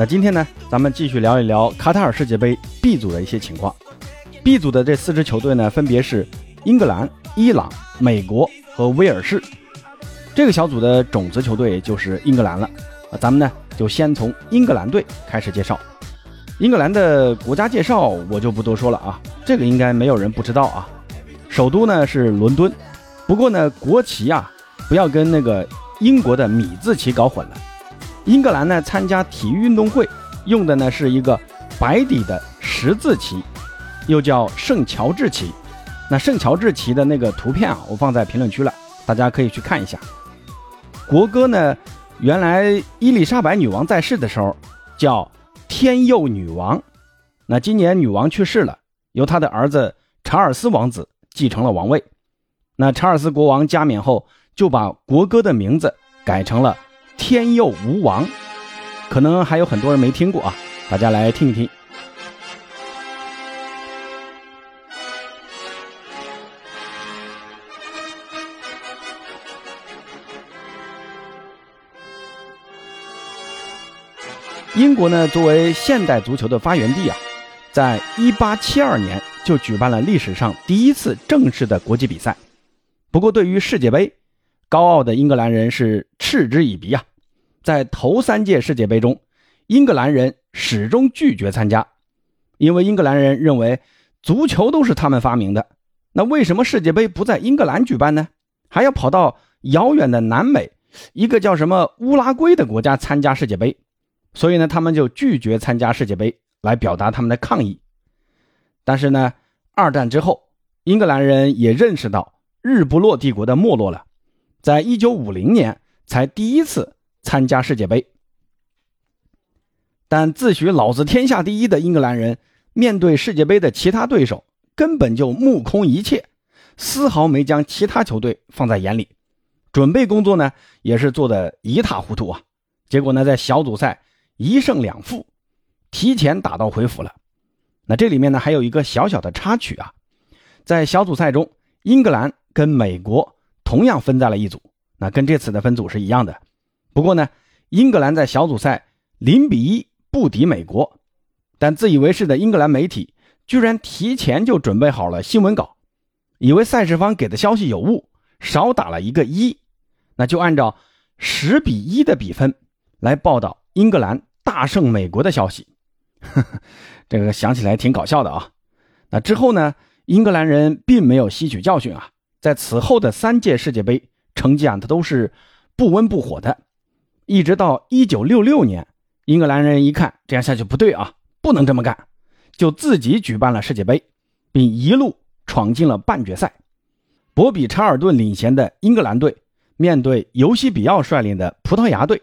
那今天呢，咱们继续聊一聊卡塔尔世界杯 B 组的一些情况。B 组的这四支球队呢，分别是英格兰、伊朗、美国和威尔士。这个小组的种子球队就是英格兰了。啊，咱们呢就先从英格兰队开始介绍。英格兰的国家介绍我就不多说了啊，这个应该没有人不知道啊。首都呢是伦敦，不过呢国旗啊不要跟那个英国的米字旗搞混了。英格兰呢参加体育运动会用的呢是一个白底的十字旗，又叫圣乔治旗。那圣乔治旗的那个图片啊，我放在评论区了，大家可以去看一下。国歌呢，原来伊丽莎白女王在世的时候叫天佑女王，那今年女王去世了，由她的儿子查尔斯王子继承了王位。那查尔斯国王加冕后，就把国歌的名字改成了天佑吾王，可能还有很多人没听过啊，大家来听一听。英国呢，作为现代足球的发源地啊，在1872年就举办了历史上第一次正式的国际比赛。不过，对于世界杯，高傲的英格兰人是嗤之以鼻啊。在头三届世界杯中，英格兰人始终拒绝参加，因为英格兰人认为足球都是他们发明的。那为什么世界杯不在英格兰举办呢？还要跑到遥远的南美一个叫什么乌拉圭的国家参加世界杯？所以呢，他们就拒绝参加世界杯，来表达他们的抗议。但是呢，二战之后，英格兰人也认识到日不落帝国的没落了，在一九五零年才第一次参加世界杯。但自诩老子天下第一的英格兰人，面对世界杯的其他对手，根本就目空一切，丝毫没将其他球队放在眼里，准备工作呢也是做的一塌糊涂啊。结果呢，在小组赛。一胜两负，提前打道回府了。那这里面呢还有一个小小的插曲啊，在小组赛中，英格兰跟美国同样分在了一组，那跟这次的分组是一样的。不过呢，英格兰在小组赛零比一不敌美国，但自以为是的英格兰媒体居然提前就准备好了新闻稿，以为赛事方给的消息有误，少打了一个一，那就按照十比一的比分来报道英格兰。大胜美国的消息，这个想起来挺搞笑的啊。那之后呢，英格兰人并没有吸取教训啊，在此后的三届世界杯成绩啊，他都是不温不火的。一直到一九六六年，英格兰人一看这样下去不对啊，不能这么干，就自己举办了世界杯，并一路闯进了半决赛。博比查尔顿领衔的英格兰队面对尤西比奥率领的葡萄牙队。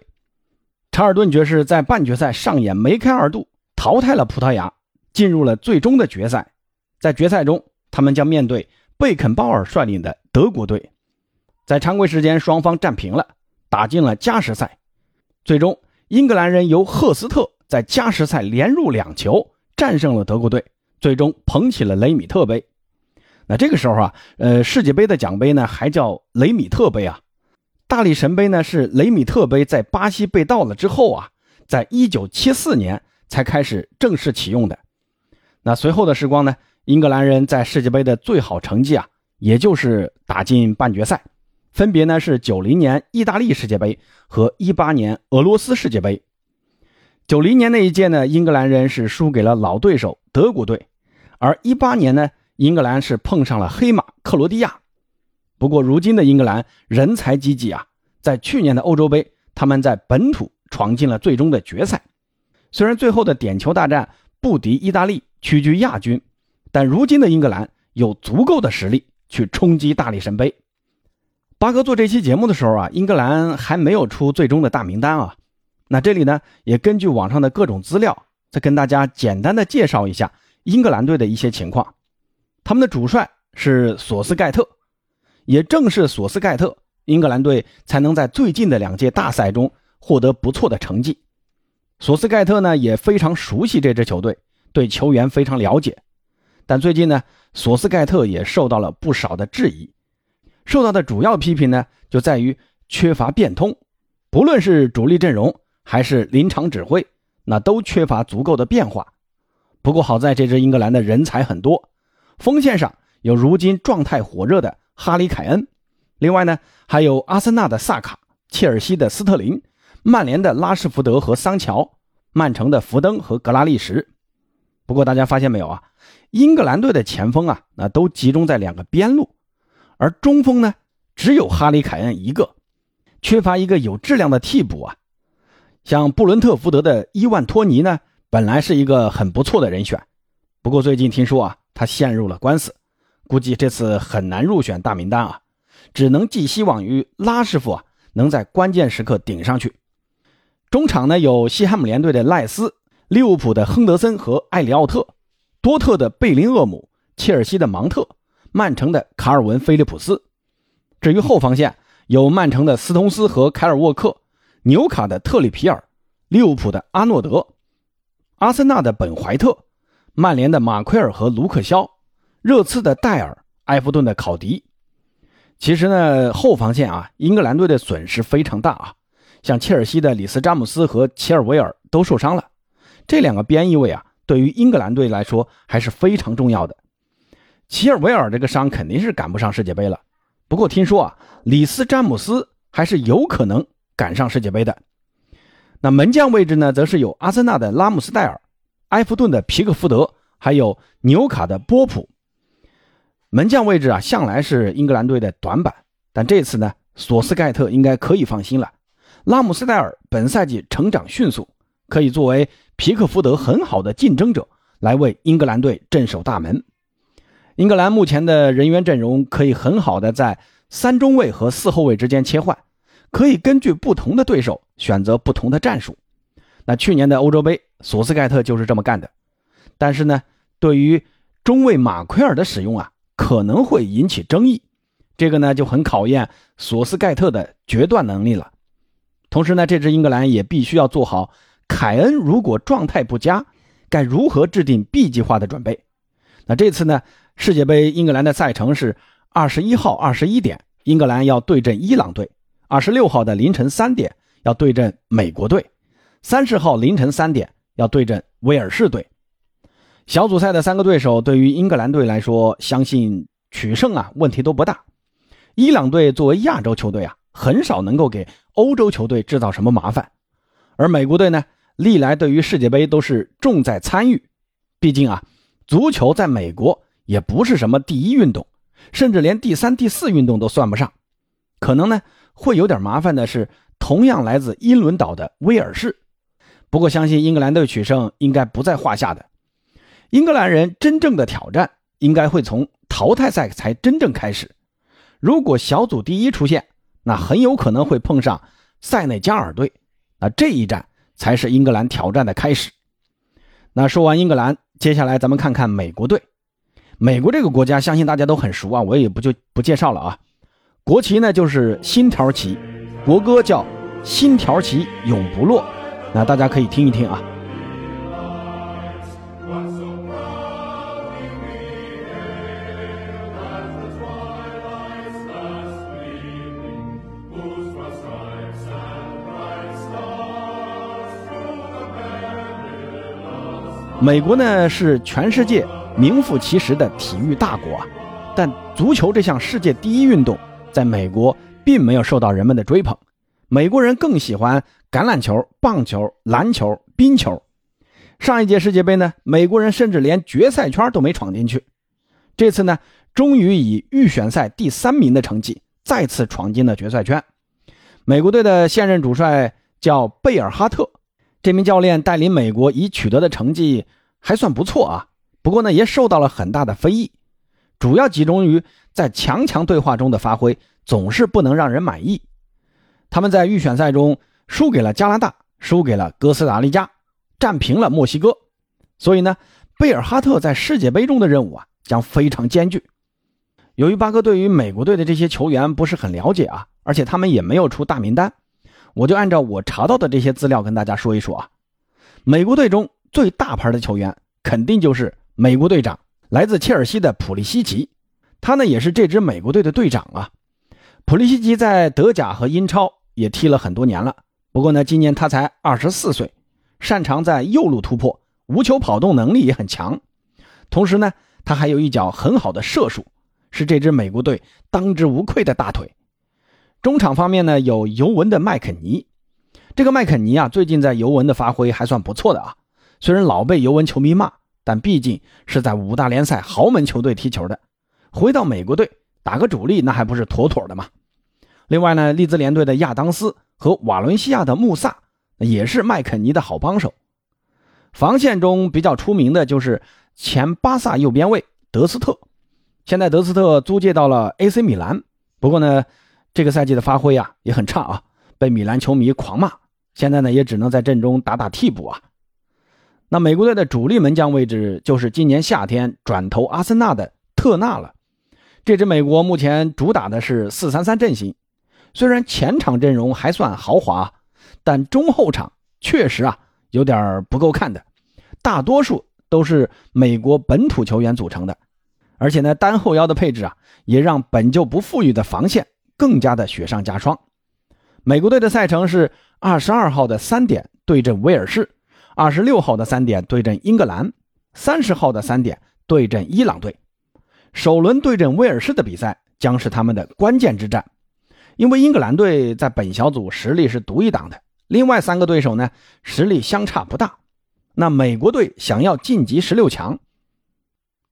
查尔顿爵士在半决赛上演梅开二度，淘汰了葡萄牙，进入了最终的决赛。在决赛中，他们将面对贝肯鲍尔率领的德国队。在常规时间，双方战平了，打进了加时赛。最终，英格兰人由赫斯特在加时赛连入两球，战胜了德国队，最终捧起了雷米特杯。那这个时候啊，呃，世界杯的奖杯呢，还叫雷米特杯啊。大力神杯呢是雷米特杯在巴西被盗了之后啊，在一九七四年才开始正式启用的。那随后的时光呢，英格兰人在世界杯的最好成绩啊，也就是打进半决赛，分别呢是九零年意大利世界杯和一八年俄罗斯世界杯。九零年那一届呢，英格兰人是输给了老对手德国队，而一八年呢，英格兰是碰上了黑马克罗地亚。不过，如今的英格兰人才济济啊，在去年的欧洲杯，他们在本土闯进了最终的决赛。虽然最后的点球大战不敌意大利，屈居亚军，但如今的英格兰有足够的实力去冲击大力神杯。八哥做这期节目的时候啊，英格兰还没有出最终的大名单啊。那这里呢，也根据网上的各种资料，再跟大家简单的介绍一下英格兰队的一些情况。他们的主帅是索斯盖特。也正是索斯盖特，英格兰队才能在最近的两届大赛中获得不错的成绩。索斯盖特呢也非常熟悉这支球队，对球员非常了解。但最近呢，索斯盖特也受到了不少的质疑，受到的主要批评呢就在于缺乏变通，不论是主力阵容还是临场指挥，那都缺乏足够的变化。不过好在这支英格兰的人才很多，锋线上有如今状态火热的哈里凯恩，另外呢还有阿森纳的萨卡、切尔西的斯特林、曼联的拉什福德和桑乔、曼城的福登和格拉利什。不过大家发现没有啊？英格兰队的前锋啊，那都集中在两个边路，而中锋呢，只有哈里凯恩一个，缺乏一个有质量的替补啊。像布伦特福德的伊万托尼呢，本来是一个很不错的人选，不过最近听说啊，他陷入了官司，估计这次很难入选大名单啊，只能寄希望于拉师傅啊，能在关键时刻顶上去。中场呢，有西汉姆联队的赖斯、利物浦的亨德森和艾里奥特。多特的贝林厄姆、切尔西的芒特、曼城的卡尔文·菲利普斯。至于后防线，有曼城的斯通斯和凯尔沃克、纽卡的特里皮尔、利物浦的阿诺德、阿森纳的本怀特、曼联的马奎尔和卢克肖、热刺的戴尔、埃弗顿的考迪。其实呢，后防线啊，英格兰队的损失非常大啊。像切尔西的里斯詹姆斯和齐尔维尔都受伤了，这两个边翼位啊。对于英格兰队来说还是非常重要的。齐尔维尔这个伤肯定是赶不上世界杯了，不过听说啊，里斯詹姆斯还是有可能赶上世界杯的。那门将位置呢，则是有阿森纳的拉姆斯戴尔、埃弗顿的皮克福德，还有纽卡的波普。门将位置啊，向来是英格兰队的短板，但这次呢，索斯盖特应该可以放心了。拉姆斯戴尔本赛季成长迅速，可以作为。皮克福德很好的竞争者来为英格兰队镇守大门。英格兰目前的人员阵容可以很好的在三中卫和四后卫之间切换，可以根据不同的对手选择不同的战术。那去年的欧洲杯，索斯盖特就是这么干的。但是呢，对于中卫马奎尔的使用啊，可能会引起争议。这个呢就很考验索斯盖特的决断能力了。同时呢，这支英格兰也必须要做好。凯恩如果状态不佳，该如何制定 B 计划的准备？那这次呢？世界杯英格兰的赛程是二十一号二十一点，英格兰要对阵伊朗队；二十六号的凌晨三点要对阵美国队；三十号凌晨三点要对阵威尔士队。小组赛的三个对手对于英格兰队来说，相信取胜啊问题都不大。伊朗队作为亚洲球队啊，很少能够给欧洲球队制造什么麻烦，而美国队呢？历来对于世界杯都是重在参与，毕竟啊，足球在美国也不是什么第一运动，甚至连第三、第四运动都算不上。可能呢会有点麻烦的是，同样来自英伦岛的威尔士。不过相信英格兰队取胜应该不在话下的。英格兰人真正的挑战应该会从淘汰赛才真正开始。如果小组第一出现，那很有可能会碰上塞内加尔队。那这一战。才是英格兰挑战的开始。那说完英格兰，接下来咱们看看美国队。美国这个国家，相信大家都很熟啊，我也不就不介绍了啊。国旗呢就是星条旗，国歌叫《星条旗永不落》。那大家可以听一听啊。美国呢是全世界名副其实的体育大国啊，但足球这项世界第一运动在美国并没有受到人们的追捧，美国人更喜欢橄榄球、棒球、篮球、冰球。上一届世界杯呢，美国人甚至连决赛圈都没闯进去，这次呢，终于以预选赛第三名的成绩再次闯进了决赛圈。美国队的现任主帅叫贝尔哈特。这名教练带领美国已取得的成绩还算不错啊，不过呢也受到了很大的非议，主要集中于在强强对话中的发挥总是不能让人满意。他们在预选赛中输给了加拿大，输给了哥斯达黎加，战平了墨西哥，所以呢，贝尔哈特在世界杯中的任务啊将非常艰巨。由于巴哥对于美国队的这些球员不是很了解啊，而且他们也没有出大名单。我就按照我查到的这些资料跟大家说一说啊，美国队中最大牌的球员肯定就是美国队长，来自切尔西的普利西奇，他呢也是这支美国队的队长啊。普利西奇在德甲和英超也踢了很多年了，不过呢今年他才二十四岁，擅长在右路突破，无球跑动能力也很强。同时呢，他还有一脚很好的射术，是这支美国队当之无愧的大腿。中场方面呢，有尤文的麦肯尼。这个麦肯尼啊，最近在尤文的发挥还算不错的啊。虽然老被尤文球迷骂，但毕竟是在五大联赛豪门球队踢球的，回到美国队打个主力，那还不是妥妥的吗？另外呢，利兹联队的亚当斯和瓦伦西亚的穆萨也是麦肯尼的好帮手。防线中比较出名的就是前巴萨右边卫德斯特，现在德斯特租借到了 AC 米兰，不过呢，这个赛季的发挥啊也很差啊，被米兰球迷狂骂，现在呢也只能在阵中打打替补啊。那美国队的主力门将位置就是今年夏天转投阿森纳的特纳了。这支美国目前主打的是四三三阵型。虽然前场阵容还算豪华，但中后场确实啊有点不够看的，大多数都是美国本土球员组成的，而且呢单后腰的配置啊也让本就不富裕的防线更加的雪上加霜。美国队的赛程是二十二号的三点对阵威尔士，二十六号的三点对阵英格兰，三十号的三点对阵伊朗队。首轮对阵威尔士的比赛将是他们的关键之战。因为英格兰队在本小组实力是独一档的，另外三个对手呢实力相差不大。那美国队想要晋级十六强，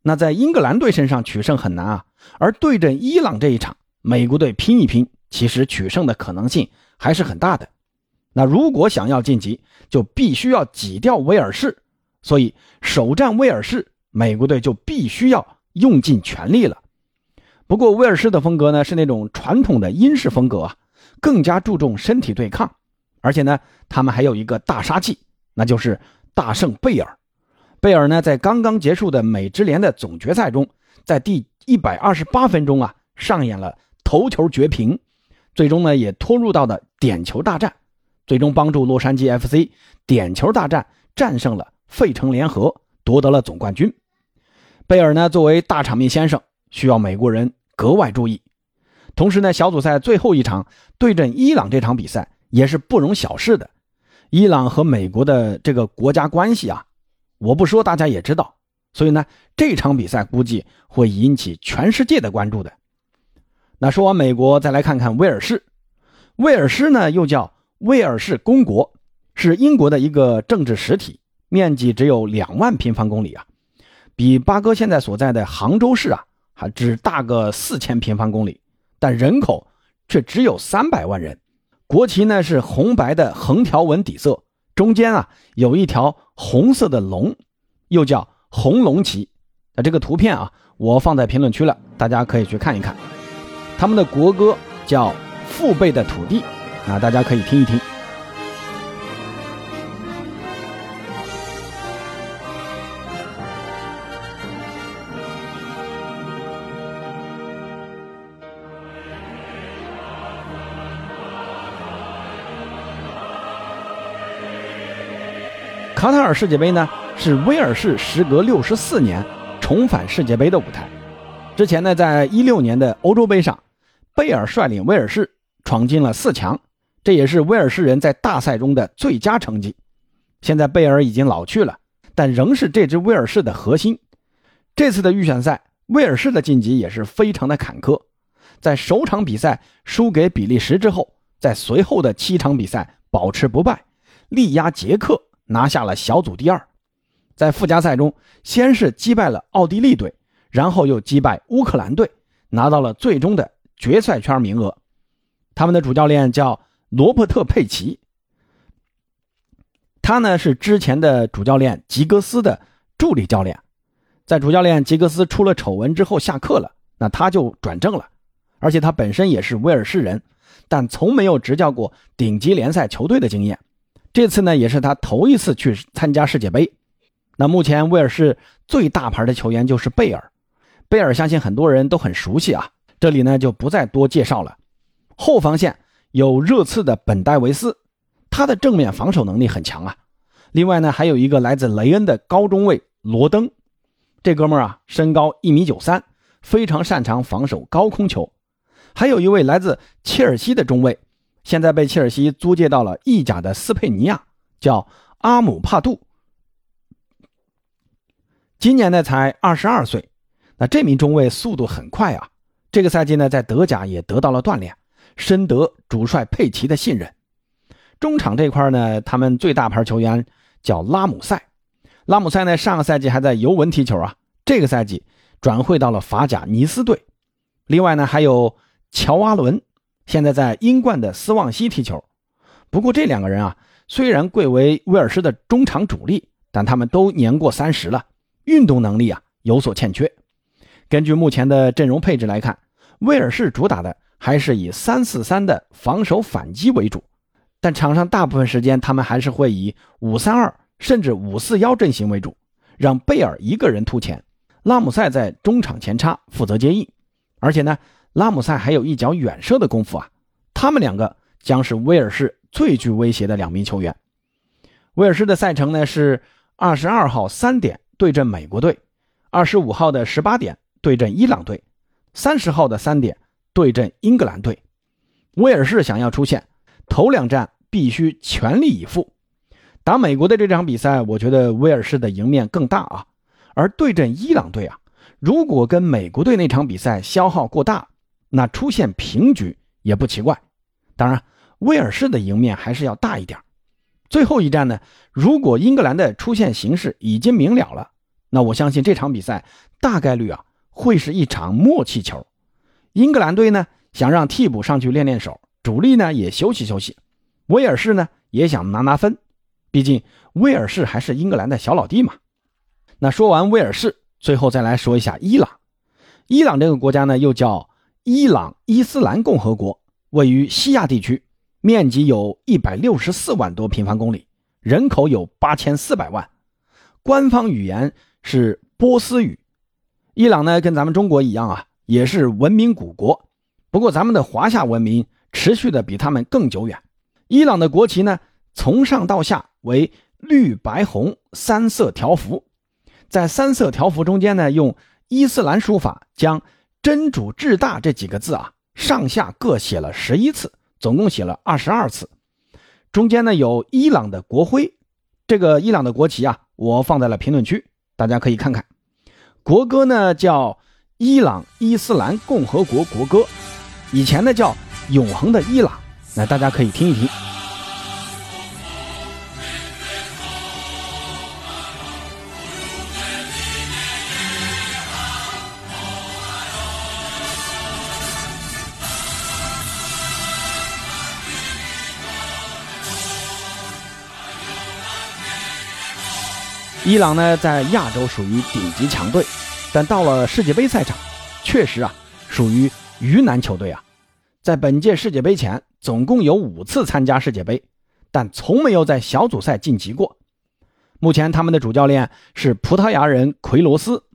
那在英格兰队身上取胜很难啊。而对阵伊朗这一场，美国队拼一拼，其实取胜的可能性还是很大的。那如果想要晋级，就必须要挤掉威尔士，所以首战威尔士，美国队就必须要用尽全力了。不过威尔士的风格呢是那种传统的英式风格啊，更加注重身体对抗，而且呢，他们还有一个大杀器，那就是大圣贝尔。贝尔呢在刚刚结束的美职联的总决赛中，在第一百二十八分钟啊上演了头球绝平，最终呢也拖入到了点球大战，最终帮助洛杉矶 FC 点球大战战胜了费城联合，夺得了总冠军。贝尔呢作为大场面先生。需要美国人格外注意。同时呢，小组赛最后一场对阵伊朗这场比赛也是不容小视的。伊朗和美国的这个国家关系啊，我不说大家也知道。所以呢，这场比赛估计会引起全世界的关注的。那说完美国，再来看看威尔士。威尔士呢，又叫威尔士公国，是英国的一个政治实体，面积只有两万平方公里啊，比八哥现在所在的杭州市啊。还只大个四千平方公里，但人口却只有三百万人。国旗呢是红白的横条纹底色，中间啊有一条红色的龙，又叫红龙旗。那这个图片啊，我放在评论区了，大家可以去看一看。他们的国歌叫《父辈的土地》，啊，大家可以听一听。卡塔尔世界杯呢，是威尔士时隔六十四年重返世界杯的舞台。之前呢，在一六年的欧洲杯上，贝尔率领威尔士闯进了四强，这也是威尔士人在大赛中的最佳成绩。现在贝尔已经老去了，但仍是这支威尔士的核心。这次的预选赛，威尔士的晋级也是非常的坎坷。在首场比赛输给比利时之后，在随后的七场比赛保持不败，力压捷克。拿下了小组第二，在附加赛中，先是击败了奥地利队，然后又击败乌克兰队，拿到了最终的决赛圈名额。他们的主教练叫罗伯特·佩奇，他呢是之前的主教练吉格斯的助理教练，在主教练吉格斯出了丑闻之后下课了，那他就转正了，而且他本身也是威尔士人，但从没有执教过顶级联赛球队的经验。这次呢，也是他头一次去参加世界杯。那目前威尔士最大牌的球员就是贝尔，贝尔相信很多人都很熟悉啊，这里呢就不再多介绍了。后防线有热刺的本戴维斯，他的正面防守能力很强啊。另外呢，还有一个来自雷恩的高中卫罗登，这哥们儿啊，身高一米九三，非常擅长防守高空球。还有一位来自切尔西的中卫。现在被切尔西租借到了意甲的斯佩尼亚，叫阿姆帕杜，今年呢才二十二岁。那这名中卫速度很快啊，这个赛季呢在德甲也得到了锻炼，深得主帅佩奇的信任。中场这块呢，他们最大牌球员叫拉姆塞。拉姆塞呢上个赛季还在尤文踢球啊，这个赛季转会到了法甲尼斯队。另外呢还有乔阿伦，现在在英冠的斯旺西踢球。不过这两个人啊，虽然贵为威尔士的中场主力，但他们都年过三十了，运动能力啊有所欠缺。根据目前的阵容配置来看，威尔士主打的还是以三四三的防守反击为主，但场上大部分时间他们还是会以五三二甚至五四幺阵型为主，让贝尔一个人突前，拉姆塞在中场前插负责接应，而且呢，拉姆塞还有一脚远射的功夫啊，他们两个将是威尔士最具威胁的两名球员。威尔士的赛程呢是二十二号三点对阵美国队，二十五号的十八点。对阵伊朗队，三十号的三点对阵英格兰队。威尔士想要出线，头两战必须全力以赴。打美国的这场比赛，我觉得威尔士的赢面更大啊。而对阵伊朗队啊，如果跟美国队那场比赛消耗过大，那出现平局也不奇怪。当然，威尔士的赢面还是要大一点。最后一战呢，如果英格兰的出线形势已经明了了，那我相信这场比赛大概率啊。会是一场默契球，英格兰队呢想让替补上去练练手，主力呢也休息休息。威尔士呢也想拿拿分，毕竟威尔士还是英格兰的小老弟嘛。那说完威尔士，最后再来说一下伊朗。伊朗这个国家呢又叫伊朗伊斯兰共和国，位于西亚地区，面积有一百六十四万多平方公里，人口有八千四百万，官方语言是波斯语。伊朗呢，跟咱们中国一样啊，也是文明古国。不过，咱们的华夏文明持续的比他们更久远。伊朗的国旗呢，从上到下为绿白红三色条幅，在三色条幅中间呢，用伊斯兰书法将“真主至大”这几个字啊，上下各写了十一次，总共写了二十二次。中间呢，有伊朗的国徽，这个伊朗的国旗啊，我放在了评论区，大家可以看看。国歌呢叫伊朗伊斯兰共和国国歌，以前呢叫永恒的伊朗，那大家可以听一听。伊朗呢，在亚洲属于顶级强队，但到了世界杯赛场，确实啊，属于鱼腩球队啊。在本届世界杯前，总共有五次参加世界杯，但从没有在小组赛晋级过。目前他们的主教练是葡萄牙人奎罗斯，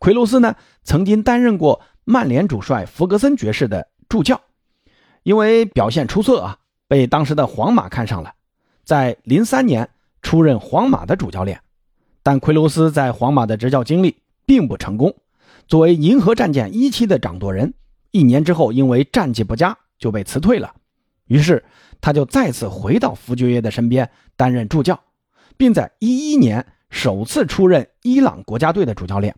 奎罗斯呢曾经担任过曼联主帅弗格森爵士的助教，因为表现出色啊，被当时的皇马看上了，在零三年出任皇马的主教练。但奎罗斯在皇马的执教经历并不成功。作为银河战舰一期的掌舵人，一年之后因为战绩不佳就被辞退了。于是他就再次回到福爵爷的身边担任助教，并在一一年首次出任伊朗国家队的主教练，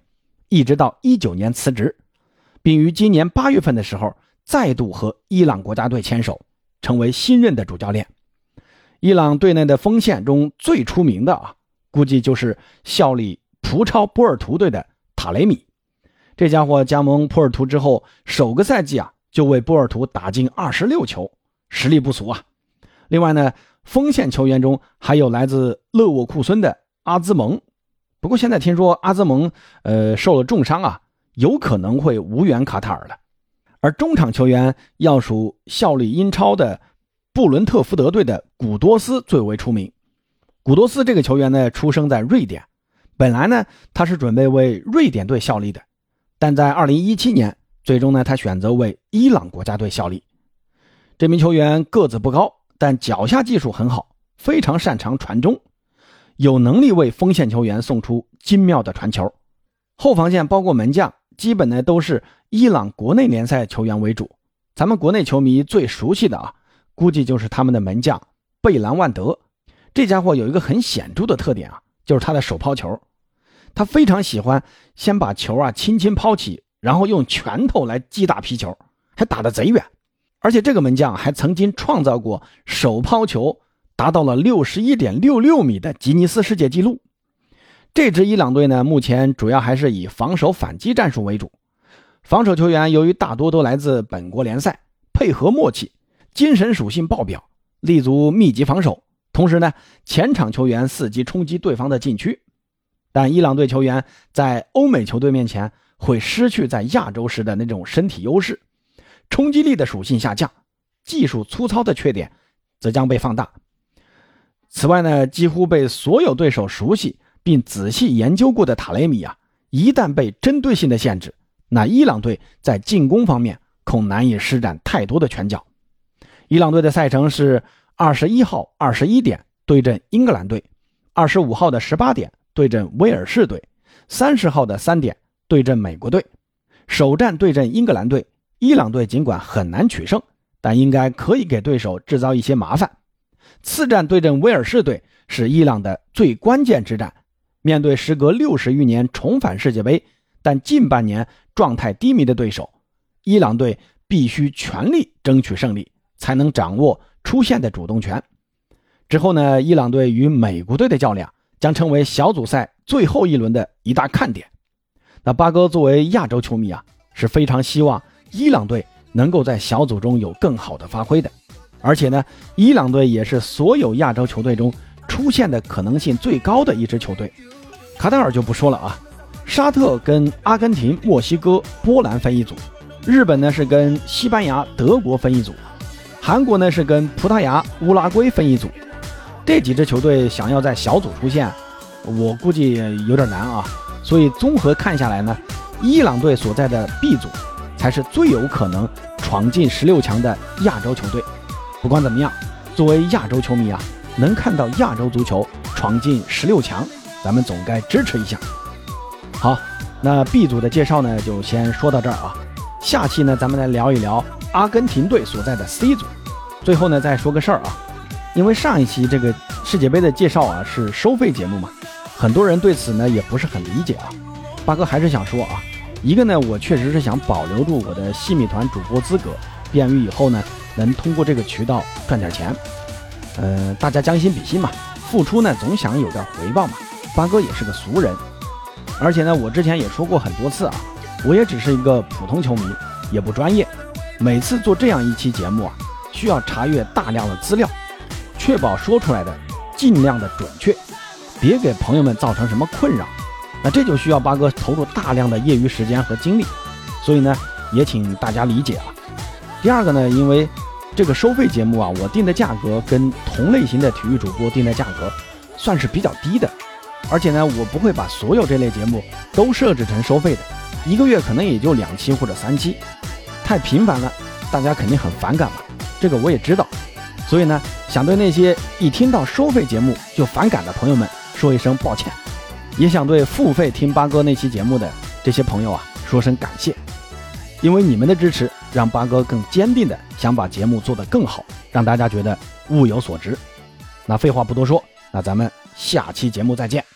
一直到一九年辞职，并于今年八月份的时候再度和伊朗国家队牵手，成为新任的主教练。伊朗队内的锋线中最出名的啊。估计就是效力葡超波尔图队的塔雷米，这家伙加盟波尔图之后，首个赛季啊就为波尔图打进二十六球，实力不俗啊。另外呢，锋线球员中还有来自勒沃库森的阿兹蒙，不过现在听说阿兹蒙呃受了重伤啊，有可能会无缘卡塔尔了。而中场球员要数效力英超的布伦特福德队的古多斯最为出名。古多斯这个球员呢，出生在瑞典，本来呢他是准备为瑞典队效力的，但在2017年，最终呢他选择为伊朗国家队效力。这名球员个子不高，但脚下技术很好，非常擅长传中，有能力为锋线球员送出精妙的传球。后防线包括门将，基本呢都是伊朗国内联赛球员为主。咱们国内球迷最熟悉的啊，估计就是他们的门将贝兰万德。这家伙有一个很显著的特点啊，就是他的手抛球，他非常喜欢先把球啊轻轻抛起，然后用拳头来击打皮球，还打得贼远。而且这个门将还曾经创造过手抛球达到了六十一点六六米的吉尼斯世界纪录。这支伊朗队呢，目前主要还是以防守反击战术为主。防守球员由于大多都来自本国联赛，配合默契，精神属性爆表，立足密集防守。同时呢，前场球员伺机冲击对方的禁区。但伊朗队球员在欧美球队面前会失去在亚洲时的那种身体优势，冲击力的属性下降，技术粗糙的缺点则将被放大。此外呢，几乎被所有对手熟悉。并仔细研究过的塔雷米啊，一旦被针对性的限制，那伊朗队在进攻方面恐难以施展太多的拳脚。伊朗队的赛程是二十一号二十一点对阵英格兰队，二十五号的十八点对阵威尔士队，三十号的三点对阵美国队。首战对阵英格兰队，伊朗队尽管很难取胜，但应该可以给对手制造一些麻烦。次战对阵威尔士队是伊朗的最关键之战。面对时隔六十余年重返世界杯，但近半年状态低迷的对手，伊朗队必须全力争取胜利，才能掌握出线的主动权。之后呢，伊朗队与美国队的较量将成为小组赛最后一轮的一大看点。那八哥作为亚洲球迷啊，是非常希望伊朗队能够在小组中有更好的发挥的。而且呢，伊朗队也是所有亚洲球队中出现的可能性最高的一支球队。卡塔尔就不说了啊，沙特跟阿根廷、墨西哥、波兰分一组，日本呢是跟西班牙、德国分一组，韩国呢是跟葡萄牙、乌拉圭分一组。这几支球队想要在小组出线，我估计有点难啊。所以综合看下来呢，伊朗队所在的 B 组才是最有可能闯进十六强的亚洲球队。不管怎么样，作为亚洲球迷啊，能看到亚洲足球闯进十六强。咱们总该支持一下。好，那 B 组的介绍呢，就先说到这儿啊。下期呢，咱们来聊一聊阿根廷队所在的 C 组。最后呢，再说个事儿啊，因为上一期这个世界杯的介绍啊是收费节目嘛，很多人对此呢也不是很理解啊。八哥还是想说啊，一个呢，我确实是想保留住我的细米团主播资格，便于以后呢能通过这个渠道赚点钱。呃，大家将心比心嘛，付出呢总想有点回报嘛。八哥也是个俗人，而且呢，我之前也说过很多次啊，我也只是一个普通球迷，也不专业。每次做这样一期节目啊，需要查阅大量的资料，确保说出来的尽量的准确，别给朋友们造成什么困扰。那这就需要八哥投入大量的业余时间和精力，所以呢，也请大家理解啊。第二个呢，因为这个收费节目啊，我定的价格跟同类型的体育主播定的价格算是比较低的。而且呢，我不会把所有这类节目都设置成收费的，一个月可能也就两期或者三期，太频繁了，大家肯定很反感嘛。这个我也知道，所以呢，想对那些一听到收费节目就反感的朋友们说一声抱歉，也想对付费听八哥那期节目的这些朋友啊说声感谢，因为你们的支持，让八哥更坚定的想把节目做得更好，让大家觉得物有所值。那废话不多说，那咱们下期节目再见。